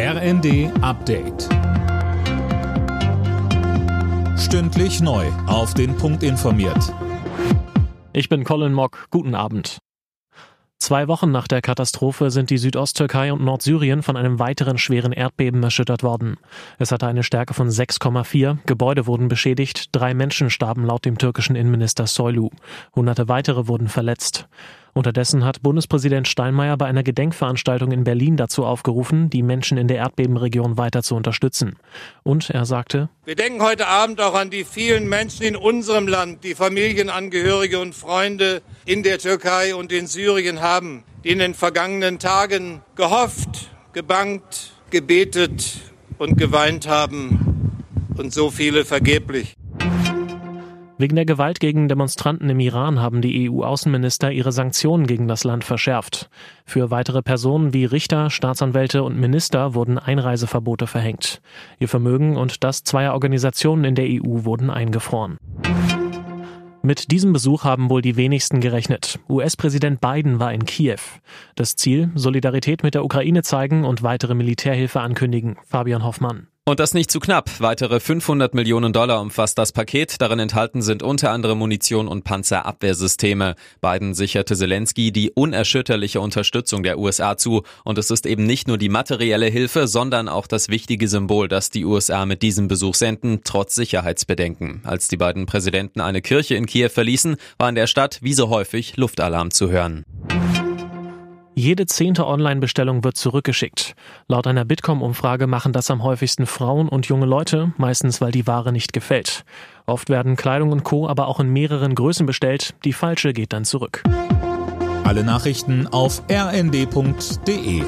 RND Update. Stündlich neu. Auf den Punkt informiert. Ich bin Colin Mock. Guten Abend. Zwei Wochen nach der Katastrophe sind die Südosttürkei und Nordsyrien von einem weiteren schweren Erdbeben erschüttert worden. Es hatte eine Stärke von 6,4, Gebäude wurden beschädigt, drei Menschen starben laut dem türkischen Innenminister Soylu. Hunderte weitere wurden verletzt. Unterdessen hat Bundespräsident Steinmeier bei einer Gedenkveranstaltung in Berlin dazu aufgerufen, die Menschen in der Erdbebenregion weiter zu unterstützen. Und er sagte, Wir denken heute Abend auch an die vielen Menschen in unserem Land, die Familienangehörige und Freunde in der Türkei und in Syrien haben, die in den vergangenen Tagen gehofft, gebangt, gebetet und geweint haben und so viele vergeblich. Wegen der Gewalt gegen Demonstranten im Iran haben die EU-Außenminister ihre Sanktionen gegen das Land verschärft. Für weitere Personen wie Richter, Staatsanwälte und Minister wurden Einreiseverbote verhängt. Ihr Vermögen und das zweier Organisationen in der EU wurden eingefroren. Mit diesem Besuch haben wohl die wenigsten gerechnet. US-Präsident Biden war in Kiew. Das Ziel, Solidarität mit der Ukraine zeigen und weitere Militärhilfe ankündigen. Fabian Hoffmann. Und das nicht zu knapp. Weitere 500 Millionen Dollar umfasst das Paket. Darin enthalten sind unter anderem Munition und Panzerabwehrsysteme. Biden sicherte Zelensky die unerschütterliche Unterstützung der USA zu. Und es ist eben nicht nur die materielle Hilfe, sondern auch das wichtige Symbol, das die USA mit diesem Besuch senden, trotz Sicherheitsbedenken. Als die beiden Präsidenten eine Kirche in Kiew verließen, war in der Stadt wie so häufig Luftalarm zu hören. Jede zehnte Online-Bestellung wird zurückgeschickt. Laut einer Bitkom-Umfrage machen das am häufigsten Frauen und junge Leute, meistens weil die Ware nicht gefällt. Oft werden Kleidung und Co. aber auch in mehreren Größen bestellt. Die falsche geht dann zurück. Alle Nachrichten auf rnd.de